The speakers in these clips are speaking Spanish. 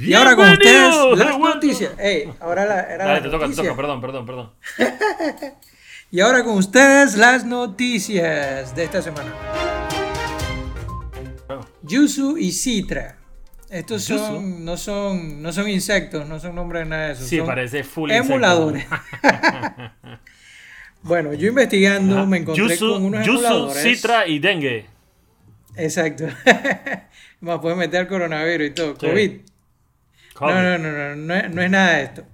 Y ahora con ustedes las noticias. Ey, ahora la, era Dale, la te toca, te toca, perdón, perdón, perdón. Y ahora con ustedes las noticias de esta semana. Yuzu y Citra. Estos son, no son, no son insectos, no son nombres de nada de eso. Sí, son parece full emuladores. bueno, yo investigando me encontré Yuzu, con unos Yuzu, emuladores. Citra y Dengue. Exacto. Me puede meter coronavirus y todo. Sí. COVID. No, no, no, no, no, es, nada de esto.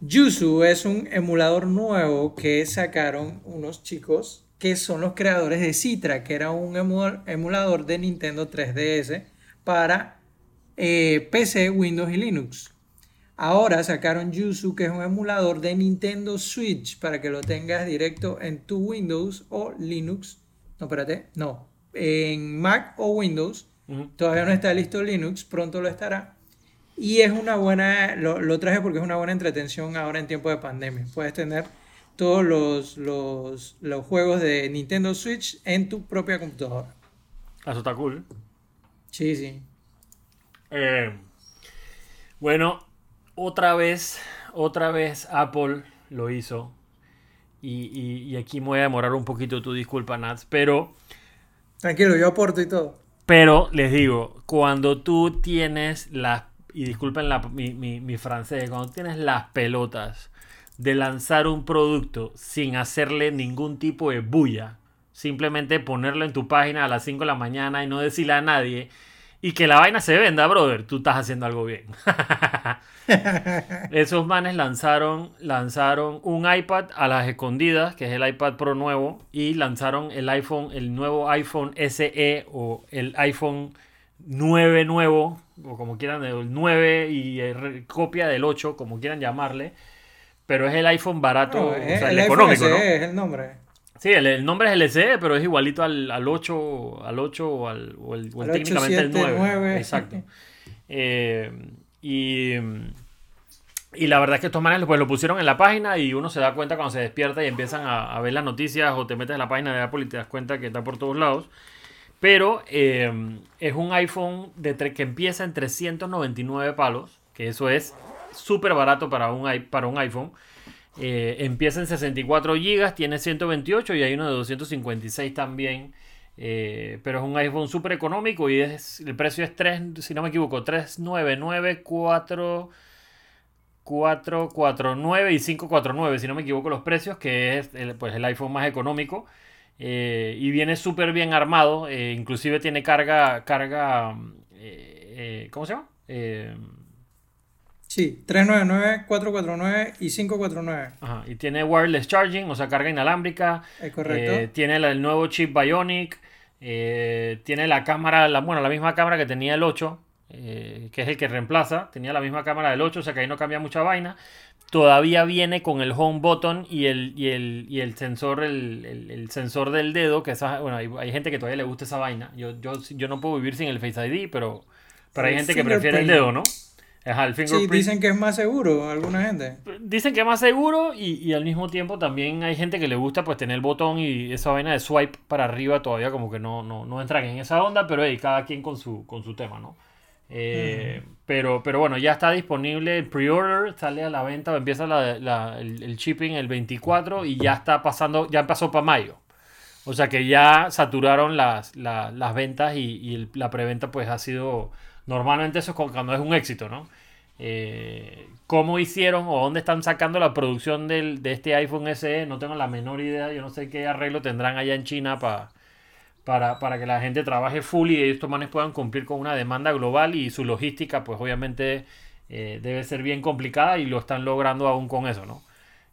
Yuzu es un emulador nuevo que sacaron unos chicos que son los creadores de Citra, que era un emu- emulador de Nintendo 3DS para eh, PC, Windows y Linux. Ahora sacaron Yuzu, que es un emulador de Nintendo Switch para que lo tengas directo en tu Windows o Linux. No, espérate, no. En Mac o Windows. Todavía no está listo Linux, pronto lo estará. Y es una buena, lo, lo traje porque es una buena entretención ahora en tiempo de pandemia. Puedes tener todos los, los, los juegos de Nintendo Switch en tu propia computadora. Eso está cool. Sí, sí. Eh, bueno, otra vez, otra vez Apple lo hizo. Y, y- y aquí me voy a demorar un poquito, tu disculpa, Nats. Pero, Tranquilo, yo aporto y todo. pero les digo, cuando tú tienes las, y disculpen la- mi, mi- mi francés, cuando tienes las pelotas de lanzar un producto sin hacerle ningún tipo de bulla, simplemente ponerlo en tu página a las 5 de la mañana y no decirle a nadie, y que la vaina se venda, brother, tú estás haciendo algo bien. Esos manes lanzaron, lanzaron un iPad a las escondidas, que es el iPad Pro nuevo, y lanzaron el iPhone, el nuevo iPhone SE o el iPhone 9 nuevo, o como quieran, el 9 y re- copia del 8, como quieran llamarle. Pero es el iPhone barato, No, o es- sea, el, el económico, SE ¿no? es el nombre. Sí, el, el nombre es el SE, pero es igualito al, al 8, al 8 o al, o el, o el Al técnicamente el 8, 7, 9. 9. Exacto. Eh, y, y la verdad es que estos manes pues, lo pusieron en la página y uno se da cuenta cuando se despierta y empiezan a, a ver las noticias o te metes en la página de Apple y te das cuenta que está por todos lados. Pero eh, es un iPhone de que empieza en 399 palos, que eso es súper barato para un, iPhone. Eh, empieza en 64 GB, tiene 128 y hay uno de 256 también. Eh, pero es un iPhone súper económico y es, el precio es 3, si no me equivoco, 3994 449 y 549, si no me equivoco los precios, que es el, pues, el iPhone más económico. Eh, y viene súper bien armado, eh, inclusive tiene carga, carga, eh, eh, ¿cómo se llama? Eh, Sí, 399, 449 y 549. Ajá, y tiene wireless charging, o sea, carga inalámbrica. Es correcto. Tiene el nuevo chip Bionic. tiene la cámara, la, bueno, la misma cámara que tenía el 8, eh, que es el que reemplaza. Tenía la misma cámara del 8, o sea que ahí no cambia mucha vaina. Todavía viene con el home button y el, y el, y el sensor, el, el- el sensor del dedo, que esa, bueno, hay, hay gente que todavía le gusta esa vaina. Yo, yo, yo no puedo vivir sin el Face ID, pero, pero hay gente que prefiere el dedo, ¿no? Ajá, el Sí, dicen que es más seguro alguna gente. Dicen que es más seguro y, y al mismo tiempo también hay gente que le gusta pues tener el botón y esa vaina de swipe para arriba todavía como que no, no, no entran en esa onda, pero hey, cada quien con su, con su tema, ¿no? Eh, pero, pero bueno, ya está disponible el pre-order, sale a la venta, empieza el, el shipping el 24 y ya está pasando, ya pasó para mayo. O sea que ya saturaron las, la- las ventas y, la preventa pues ha sido, normalmente eso es cu- cuando es un éxito, ¿no? Eh, ¿Cómo hicieron o dónde están sacando la producción del- de este iPhone SE? No tengo la menor idea, yo no sé qué arreglo tendrán allá en China pa- para, para que la gente trabaje full y estos manes puedan cumplir con una demanda global y su logística pues obviamente eh, debe ser bien complicada y lo están logrando aún con eso, ¿no?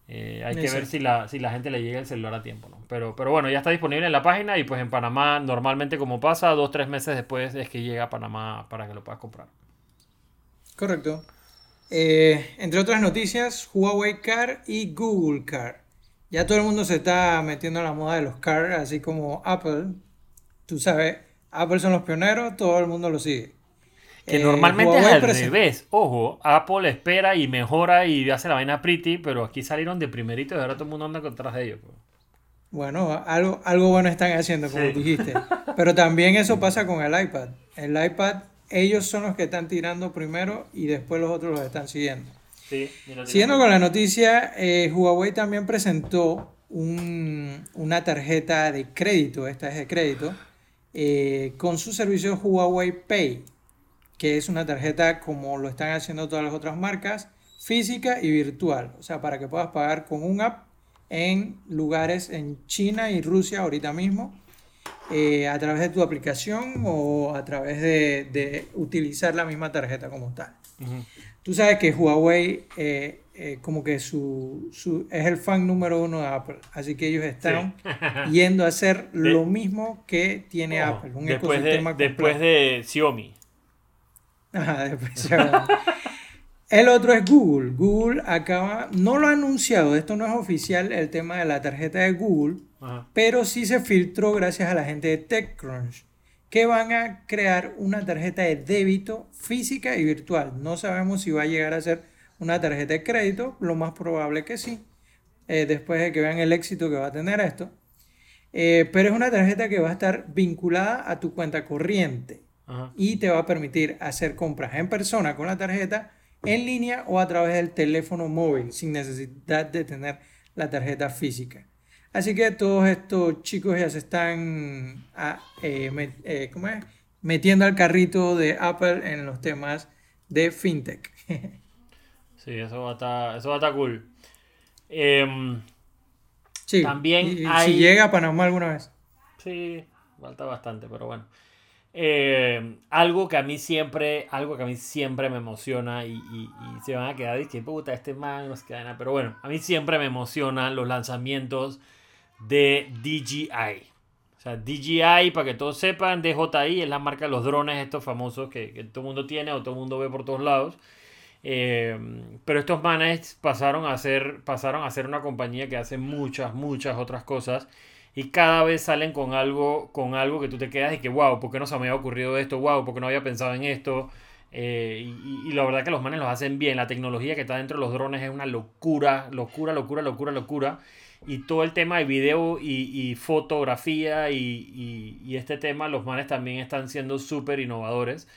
Eh, hay que ver si la, si la gente le llega el celular a tiempo, ¿no? Pero, pero bueno, ya está disponible en la página y pues en Panamá normalmente como pasa, dos, tres meses después es que llega a Panamá para que lo puedas comprar. Correcto. Eh, entre otras noticias, Huawei Car y Google Car. Ya todo el mundo se está metiendo en la moda de los car, así como Apple. Tú sabes, Apple son los pioneros, todo el mundo lo sigue. Que Eh, normalmente es al revés. Ojo, Apple espera y mejora y hace la vaina pretty, pero aquí salieron de primerito y ahora todo el mundo anda detrás de ellos. pues. Bueno, algo, algo bueno están haciendo, como Sí. dijiste. Pero también eso pasa con el iPad. El iPad ellos son los que están tirando primero y después los otros los están siguiendo. Sí, Siguiendo con la noticia, eh, Huawei también presentó un- una tarjeta de crédito, esta es de crédito, eh, con su servicio Huawei Pay, que es una tarjeta como lo están haciendo todas las otras marcas, física y virtual, o sea, para que puedas pagar con un app en lugares en China y Rusia ahorita mismo, eh, a través de tu aplicación o a través de, de utilizar la misma tarjeta como tal. Tú sabes que Huawei eh, eh, como que su, su- es el fan número uno de Apple, así que ellos están yendo a hacer De- lo mismo que tiene Apple, un después, de, ecosistema después completo. de Xiaomi. Ajá, después. El otro es Google. Google acaba, no lo ha anunciado, esto no es oficial el tema de la tarjeta de Google, Ajá. pero sí se filtró gracias a la gente de TechCrunch, que van a crear una tarjeta de débito física y virtual. No sabemos si va a llegar a ser una tarjeta de crédito, lo más probable que sí, eh, después de que vean el éxito que va a tener esto. Eh, pero es una tarjeta que va a estar vinculada a tu cuenta corriente Ajá. y te va a permitir hacer compras en persona con la tarjeta, en línea o a través del teléfono móvil sin necesidad de tener la tarjeta física. Así que todos estos chicos ya se están ah, eh, met- eh, ¿cómo es? metiendo al carrito de Apple en los temas de fintech. Sí, eso va a estar, eso va a estar cool. Em, Sí, También y hay- si llega a Panamá alguna vez. Sí, falta bastante, pero bueno. Eh, algo que a mí siempre, algo que a mí siempre me emociona y, y- y se van a quedar y que puta, este man no se queda nada. Pero bueno, a mí siempre me emocionan los lanzamientos de DJI. O sea, DJI, para que todos sepan, DJI es la marca de los drones estos famosos que, que todo el mundo tiene o todo el mundo ve por todos lados. Eh, pero estos manes pasaron a ser, pasaron a ser una compañía que hace muchas, muchas otras cosas. Y cada vez salen con algo, con algo que tú te quedas y que, wow, ¿por qué no se me había ocurrido esto? Wow, ¿por qué no había pensado en esto? Eh, y, y la verdad que los manes los hacen bien. La tecnología que está dentro de los drones es una locura, locura, locura, locura, locura. Y todo el tema de video y, fotografía y, y- y este tema, los manes también están siendo súper innovadores.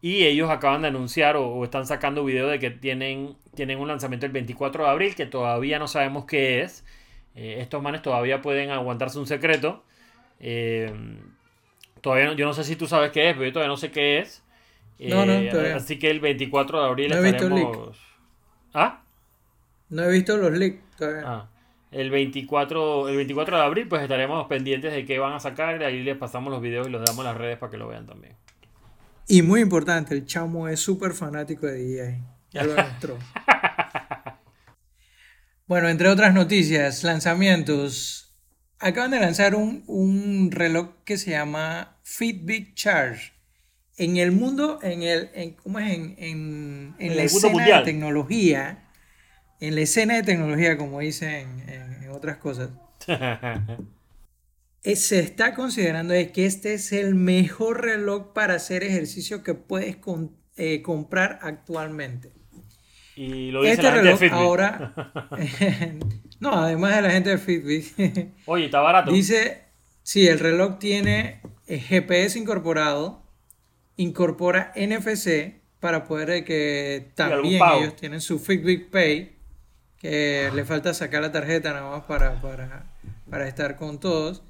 Y ellos acaban de anunciar o, o están sacando video de que tienen, tienen un lanzamiento el 24 de abril que todavía no sabemos qué es. Eh, estos manes todavía pueden aguantarse un secreto. Eh, todavía no- yo no sé si tú sabes qué es, pero yo todavía no sé qué es. No, no, Eh, todavía. Así que el 24 de abril No he visto el estaremos... ¿Ah? No he visto los leaks todavía. Ah, el 24, el 24 de abril pues estaremos pendientes de qué van a sacar. Ahí les pasamos los videos y los damos a las redes para que lo vean también. Y muy importante, el chamo es súper fanático de DJI. Ya lo demostró. bueno, entre otras noticias, lanzamientos. Acaban de lanzar un, un reloj que se llama Fitbit Charge. En el mundo, en el, en, ¿cómo es? En, en, en la escena mundial. de tecnología, en la escena de tecnología, como dicen en, otras cosas, se está considerando de que este es el mejor reloj para hacer ejercicio que puedes con- eh, comprar actualmente. y lo dice Este la gente de reloj Fitbit. ahora, no, además de la gente de Fitbit, Oye, está barato. dice, sí, el reloj tiene eh, GPS incorporado, incorpora NFC para poder eh, que también ellos tienen su Fitbit Pay, que le falta sacar la tarjeta nada más para, para, para estar con todos.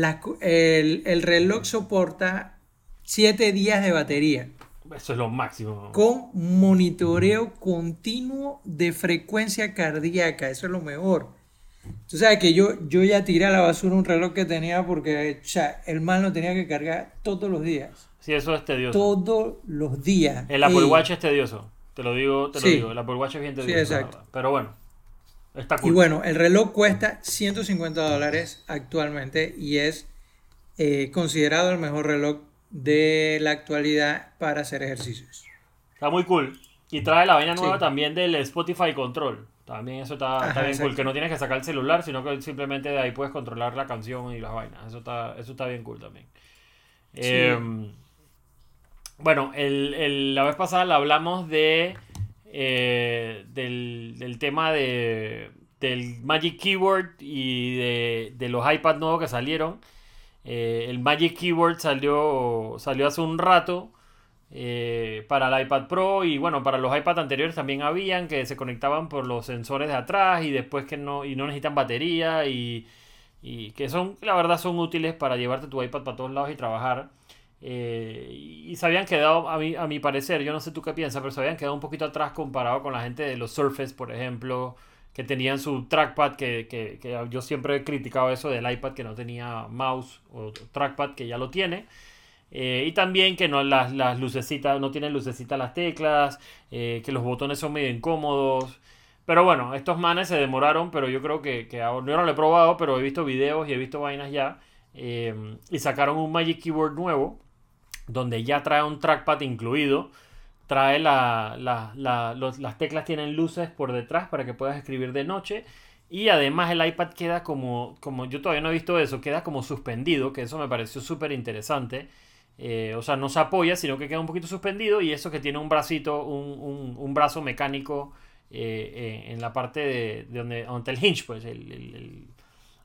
La el, el reloj soporta 7 días de batería Eso es lo máximo. con monitoreo continuo de frecuencia cardíaca. Eso es lo mejor. Tú sabes que yo, yo ya tiré a la basura un reloj que tenía porque o sea, el mal lo tenía que cargar todos los días. Sí, eso es tedioso. Todos los días. El Apple Ey, Watch es tedioso. Te lo digo, te lo Sí. digo. El Apple Watch es bien tedioso. la exacto. Pero bueno, está Y cool. bueno, el reloj cuesta 150 dólares actualmente y es eh, considerado el mejor reloj de la actualidad para hacer ejercicios. Está muy cool. Y trae la vaina nueva Sí. también del Spotify Control. También eso está, bien cool. Que no tienes que sacar el celular, sino que simplemente de ahí puedes controlar la canción y las vainas. Eso está, eso está bien cool también. Eh, bueno, el, el- la vez pasada le hablamos de eh, del, del tema de, del Magic Keyboard y de, de los iPads nuevos que salieron. Eh, el Magic Keyboard salió, salió hace un rato, eh, para el iPad Pro y bueno, para los iPad anteriores también habían que se conectaban por los sensores de atrás y después que no, y no necesitan batería y, y que son, la verdad, son útiles para llevarte tu iPad para todos lados y trabajar. Eh, y se habían quedado, a mi, a mi parecer, yo no sé tú qué piensas, pero se habían quedado un poquito atrás comparado con la gente de los Surface, por ejemplo, que tenían su trackpad, que, que, que yo siempre he criticado eso del iPad que no tenía mouse o trackpad, que ya lo tiene. Eh, y también que no las, las, lucecitas, no tienen lucecitas las teclas, eh, que los botones son medio incómodos. Pero bueno, estos manes se demoraron, pero yo creo que, que ahora, no lo he probado, pero he visto videos y he visto vainas ya. Y sacaron un Magic Keyboard nuevo, donde ya trae un trackpad incluido. Trae la, la, la los, las teclas tienen luces por detrás para que puedas escribir de noche. Y además el iPad queda como, como yo todavía no he visto eso, queda como suspendido, que eso me pareció súper interesante. Eh, o sea, no se apoya, sino que queda un poquito suspendido y eso que tiene un bracito, un, un, un brazo mecánico eh, eh, en la parte de, de donde, donde, está el hinge, pues, el, el, el,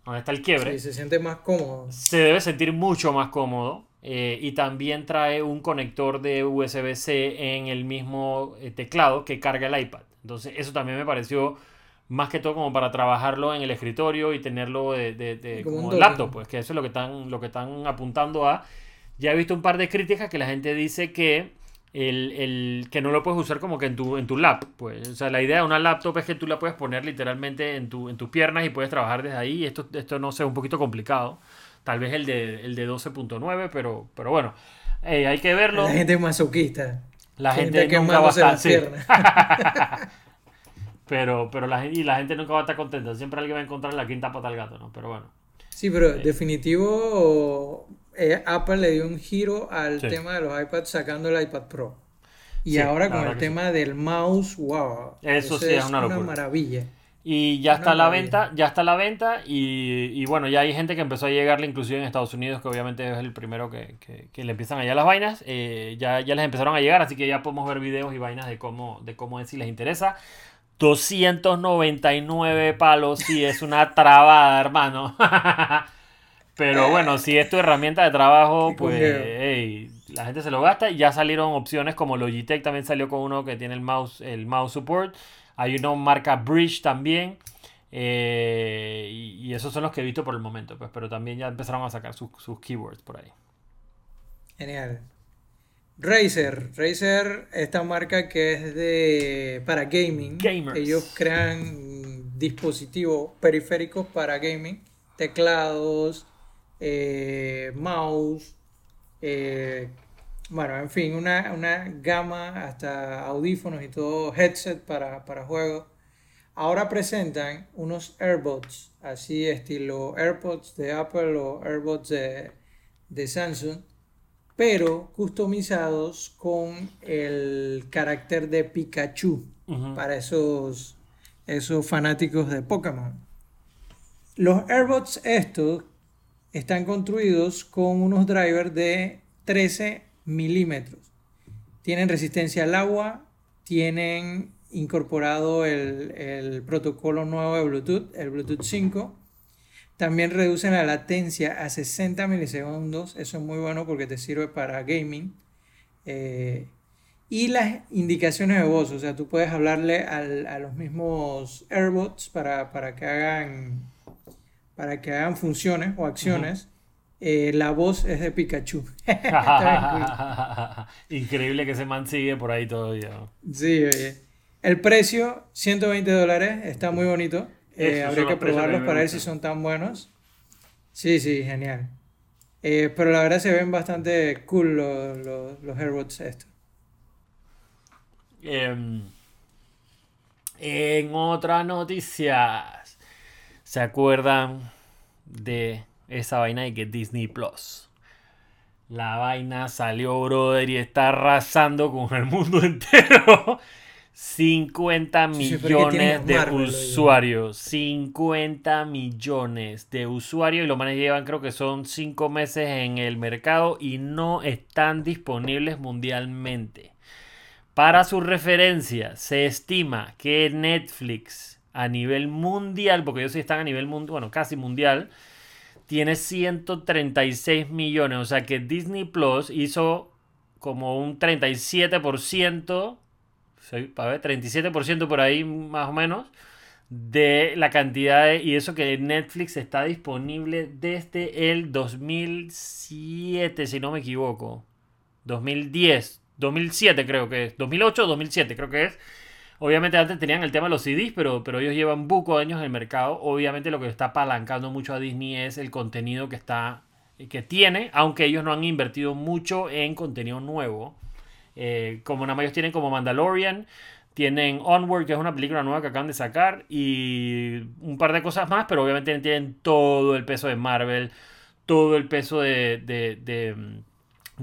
donde está el quiebre. Sí, se siente más cómodo. Se debe sentir mucho más cómodo. Eh, y también trae un conector de USB-C en el mismo teclado que carga el iPad. Entonces, eso también me pareció más que todo como para trabajarlo en el escritorio y tenerlo de, de, de como, como laptop, pues que eso es lo que están, lo que están apuntando a. Ya he visto un par de críticas que la gente dice que, el, el, que no lo puedes usar como que en tu, en tu lap. Pues. O sea, la idea de una laptop es que tú la puedes poner literalmente en, tu, en tus piernas y puedes trabajar desde ahí. Esto, esto no sé, un poquito complicado. Tal vez el de, el de 12.9, pero, pero bueno, hey, hay que verlo. La gente es masoquista. La gente, gente nunca va a estar... Sí. pero, pero la, y la gente nunca va a estar contenta. Siempre alguien va a encontrar la quinta pata al gato, ¿no? Pero bueno. Sí, pero eh. definitivo eh, Apple le dio un giro al sí. tema de los iPads sacando el iPad Pro. Y sí, ahora con el tema del mouse, wow. Eso sí es una, una maravilla. Y ya está a la venta, ya está a la venta y, y, bueno, ya hay gente que empezó a llegarle inclusive en Estados Unidos, que obviamente es el primero que, que, que le empiezan allá las vainas, eh, ya, ya les empezaron a llegar, así que ya podemos ver videos y vainas de cómo, de cómo es si les interesa. 299 palos, sí, es una trabada, hermano. Pero bueno, si es tu herramienta de trabajo, pues hey, la gente se lo gasta. Y ya salieron opciones como Logitech también salió con uno que tiene el mouse, el mouse support. Hay uno marca Bridge también. Eh, y, y, esos son los que he visto por el momento. Pues, pero también ya empezaron a sacar sus, sus keywords por ahí. Genial. Razer, Razer, esta marca que es de para gaming. Gamers. Ellos crean dispositivos periféricos para gaming, teclados, eh, mouse, eh, bueno, en fin, una, una, gama hasta audífonos y todo, headset para, para juegos. Ahora presentan unos AirPods, así estilo AirPods de Apple o AirPods de, de Samsung, pero customizados con el carácter de Pikachu uh -huh. para esos, esos fanáticos de Pokémon. Los AirPods estos están construidos con unos drivers de 13 milímetros. Tienen resistencia al agua, tienen incorporado el, el, protocolo nuevo de Bluetooth, el Bluetooth 5. También reducen la latencia a 60 milisegundos. Eso es muy bueno porque te sirve para gaming. Eh, y las indicaciones de voz, o sea, tú puedes hablarle al, a los mismos AirBots para, para que hagan para que hagan funciones o acciones. Eh, la voz es de Pikachu. Increíble que ese man sigue por ahí todavía. Sí, oye. El precio, 120 dólares, está muy bonito. Eh, habría que probarlos para ver si son tan buenos. Sí, sí, genial. Eh, pero la verdad se ven bastante cool los, los, los AirBots estos. Eh, en otras noticias, ¿se acuerdan de esa vaina de que Disney Plus? La vaina salió, brother, y está arrasando con el mundo entero. 50 millones de Marvel, usuarios. 50 millones de usuarios. Y los manes llevan, creo que son 5 meses en el mercado y no están disponibles mundialmente. Para su referencia, se estima que Netflix a nivel mundial, porque ellos sí están a nivel mundial, bueno, casi mundial, tiene 136 millones. O sea que Disney Plus hizo como un 37%, para ver, 37% por ahí más o menos, de la cantidad de, y eso que Netflix está disponible desde el 2007, si no me equivoco. 2010, 2007 creo que es, 2008 o 2007 creo que es. Obviamente antes tenían el tema de los CDs, pero, pero ellos llevan buco años en el mercado. Obviamente lo que está apalancando mucho a Disney es el contenido que está que tiene, aunque ellos no han invertido mucho en contenido nuevo. Eh, como nada más ellos tienen como Mandalorian, tienen Onward, que es una película nueva que acaban de sacar, y un par de cosas más, pero obviamente tienen todo el peso de Marvel, todo el peso de, de,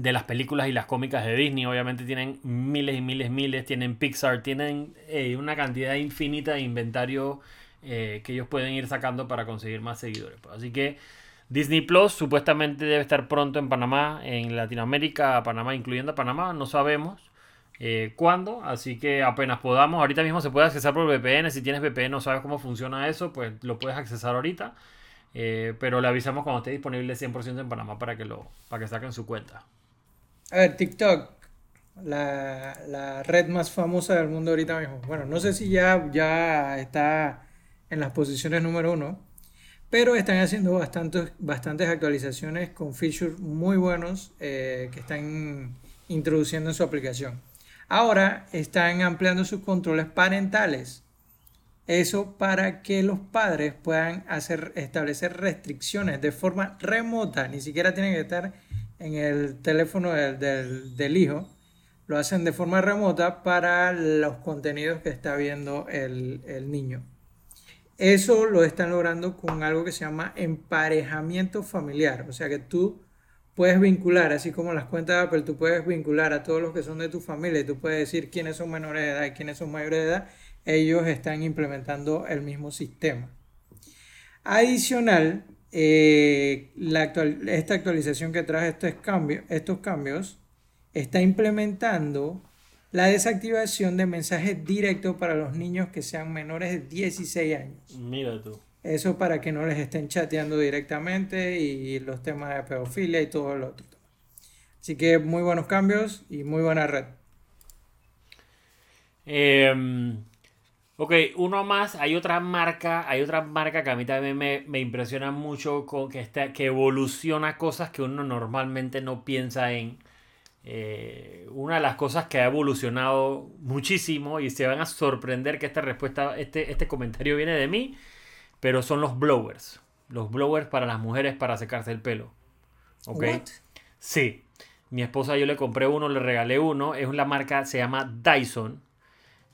las películas y las cómicas de Disney. Obviamente tienen miles y miles, miles, tienen Pixar, tienen eh, una cantidad infinita de inventario eh, que ellos pueden ir sacando para conseguir más seguidores. Así que Disney Plus supuestamente debe estar pronto en Panamá, en Latinoamérica, Panamá, incluyendo Panamá, no sabemos eh, cuándo, así que apenas podamos, ahorita mismo se puede accesar por VPN, si tienes VPN no sabes cómo funciona eso, pues lo puedes accesar ahorita, pero le avisamos cuando esté disponible 100% en Panamá para que, lo, para que saquen su cuenta. A ver, TikTok, la, la, red más famosa del mundo ahorita mismo. Bueno, no sé si ya, ya está en las posiciones número uno, pero están haciendo bastantes, bastantes actualizaciones con features muy buenos eh, que están introduciendo en su aplicación. Ahora están ampliando sus controles parentales. Eso para que los padres puedan hacer, establecer restricciones de forma remota. Ni siquiera tienen que estar en el teléfono del, del hijo. Lo hacen de forma remota para los contenidos que está viendo el, el niño. Eso lo están logrando con algo que se llama emparejamiento familiar. O sea que tú puedes vincular, así como las cuentas de Apple, tú puedes vincular a todos los que son de tu familia y tú puedes decir quiénes son menores de edad y quiénes son mayores de edad. Ellos están implementando el mismo sistema. Adicional, eh, esta actualización que trae estos cambios, estos cambios está implementando la desactivación de mensajes directos para los niños que sean menores de 16 años. Mira tú. Eso para que no les estén chateando directamente y los temas de pedofilia y todo lo otro. Así que muy buenos cambios y muy buena red. Em, ok, uno más. Hay otra marca, hay otra marca que a mí también me, me impresiona mucho con que, está, que evoluciona cosas que uno normalmente no piensa en. Eh, una de las cosas que ha evolucionado muchísimo y se van a sorprender que esta respuesta, este, este comentario viene de mí, pero son los blowers. Los blowers para las mujeres para secarse el pelo. ¿Ok? Sí. Mi esposa yo le compré uno, le regalé uno. Es una marca, se llama Dyson.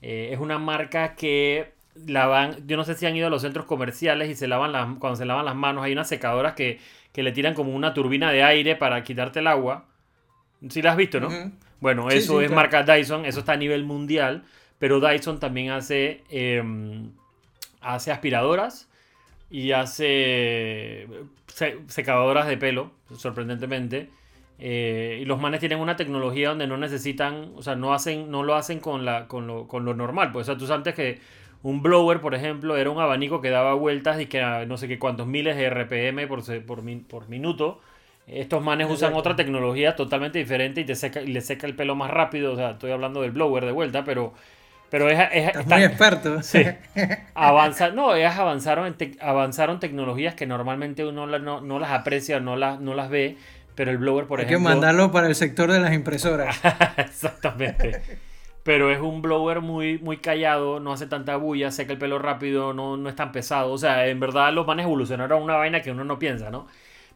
Eh, es una marca que lavan, yo no sé si han ido a los centros comerciales y se lavan las, cuando se lavan las manos hay unas secadoras que, que le tiran como una turbina de aire para quitarte el agua Sí la has visto, ¿no? Bueno, eso es marca Dyson, eso está a nivel mundial, pero Dyson también hace, em, hace aspiradoras y hace secadoras de pelo, sorprendentemente. Eh, y los manes tienen una tecnología donde no necesitan, o sea, no, hacen, no lo hacen con, la, con, lo, con lo normal. Pues, o sea, tú sabes que un blower, por ejemplo, era un abanico que daba vueltas y que no sé qué cuántos miles de RPM por, por, por minuto estos manes usan otra tecnología totalmente diferente y te seca, y le seca el pelo más rápido. O sea, estoy hablando del blower de vuelta, pero, pero es, es muy experto. Sí. Avanza, no, ellas avanzaron, avanzaron tecnologías que normalmente uno no, no, las aprecia, no las, no las ve, pero el blower, por ejemplo. Hay que mandarlo para el sector de las impresoras. Exactamente. pero es un blower muy, muy callado, no hace tanta bulla, seca el pelo rápido, no, no es tan pesado. O sea, en verdad los manes evolucionaron a una vaina que uno no piensa, ¿no?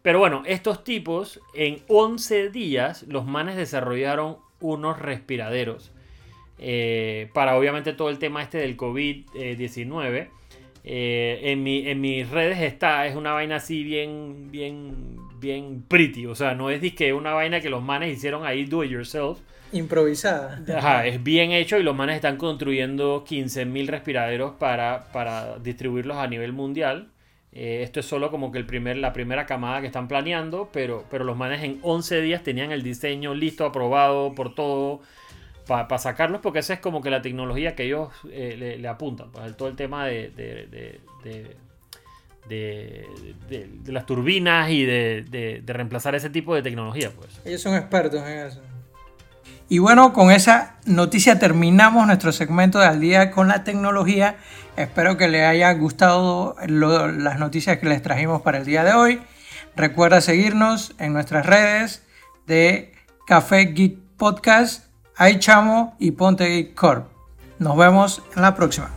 Pero bueno, estos tipos, en 11 días, los manes desarrollaron unos respiraderos. Eh, para obviamente todo el tema este del COVID-19. Eh, en, en, mis redes está, es una vaina así bien, bien, bien pretty. O sea, no es que una vaina que los manes hicieron ahí do it yourself. Improvisada. Ajá, es bien hecho y los manes están construyendo 15.000 respiraderos para, para distribuirlos a nivel mundial. Eh, esto es solo como que el primer, la primera camada que están planeando, pero, pero los manes en 11 días tenían el diseño listo, aprobado por todo, para sacarlos, porque esa es como que la tecnología que ellos eh, le, apuntan, pues, todo el tema de, de, de, las turbinas y de, reemplazar ese tipo de tecnología. pues Ellos son expertos en eso. Y bueno, con esa noticia terminamos nuestro segmento de Al día con la tecnología. Espero que les haya gustado las noticias que les trajimos para el día de hoy. Recuerda seguirnos en nuestras redes de Café Geek Podcast, iChamo y Ponte Geek Corp. Nos vemos en la próxima.